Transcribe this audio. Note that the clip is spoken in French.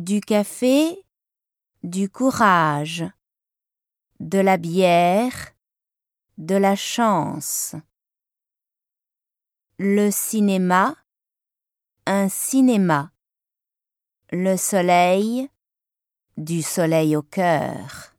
du café, du courage, de la bière, de la chance. Le cinéma, un cinéma. Le soleil, du soleil au cœur.